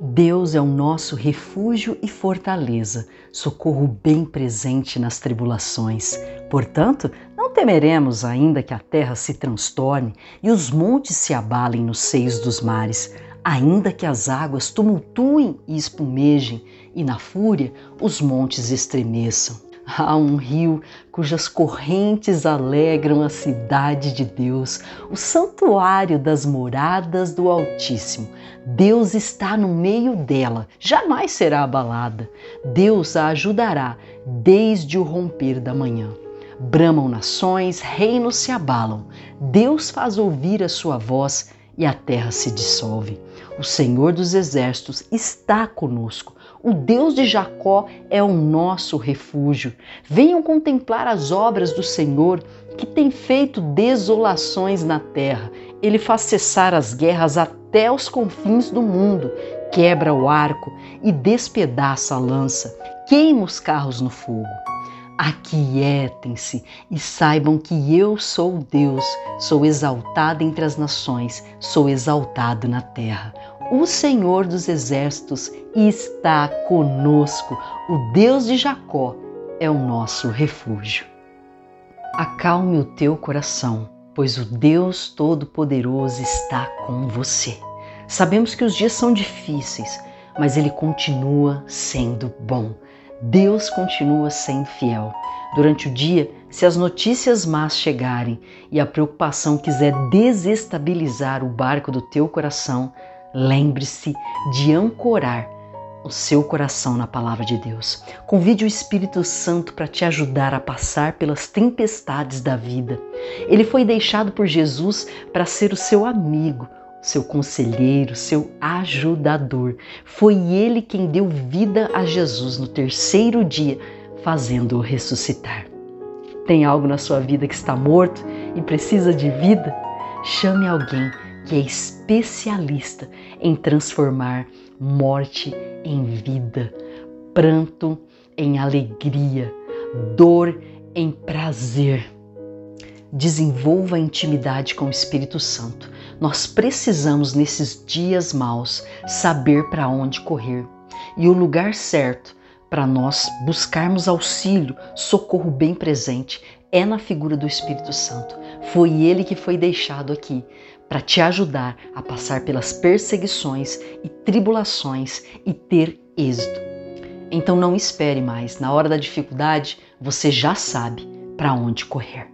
Deus é o nosso refúgio e fortaleza, socorro bem presente nas tribulações. Portanto, não temeremos ainda que a terra se transtorne e os montes se abalem nos seios dos mares, ainda que as águas tumultuem e espumejem e na fúria os montes estremeçam. Há um rio cujas correntes alegram a cidade de Deus, o santuário das moradas do Altíssimo. Deus está no meio dela, jamais será abalada. Deus a ajudará desde o romper da manhã. Bramam nações, reinos se abalam. Deus faz ouvir a sua voz e a terra se dissolve. O Senhor dos Exércitos está conosco. O Deus de Jacó é o nosso refúgio. Venham contemplar as obras do Senhor, que tem feito desolações na terra. Ele faz cessar as guerras até os confins do mundo, quebra o arco e despedaça a lança, queima os carros no fogo. Aquietem-se e saibam que eu sou Deus, sou exaltado entre as nações, sou exaltado na terra. O Senhor dos Exércitos está conosco, o Deus de Jacó é o nosso refúgio. Acalme o teu coração, pois o Deus Todo-Poderoso está com você. Sabemos que os dias são difíceis, mas Ele continua sendo bom. Deus continua sendo fiel. Durante o dia, se as notícias más chegarem e a preocupação quiser desestabilizar o barco do teu coração, lembre-se de ancorar o seu coração na palavra de Deus. Convide o Espírito Santo para te ajudar a passar pelas tempestades da vida. Ele foi deixado por Jesus para ser o seu amigo, seu conselheiro, seu ajudador. Foi ele quem deu vida a Jesus no terceiro dia, fazendo-o ressuscitar. Tem algo na sua vida que está morto e precisa de vida? Chame alguém que é especialista em transformar morte em vida, pranto em alegria, dor em prazer. Desenvolva a intimidade com o Espírito Santo nós precisamos, nesses dias maus, saber para onde correr e o lugar certo para nós buscarmos auxílio, socorro bem presente, é na figura do Espírito Santo. Foi ele que foi deixado aqui para te ajudar a passar pelas perseguições e tribulações e ter êxito. Então não espere mais, na hora da dificuldade, você já sabe para onde correr.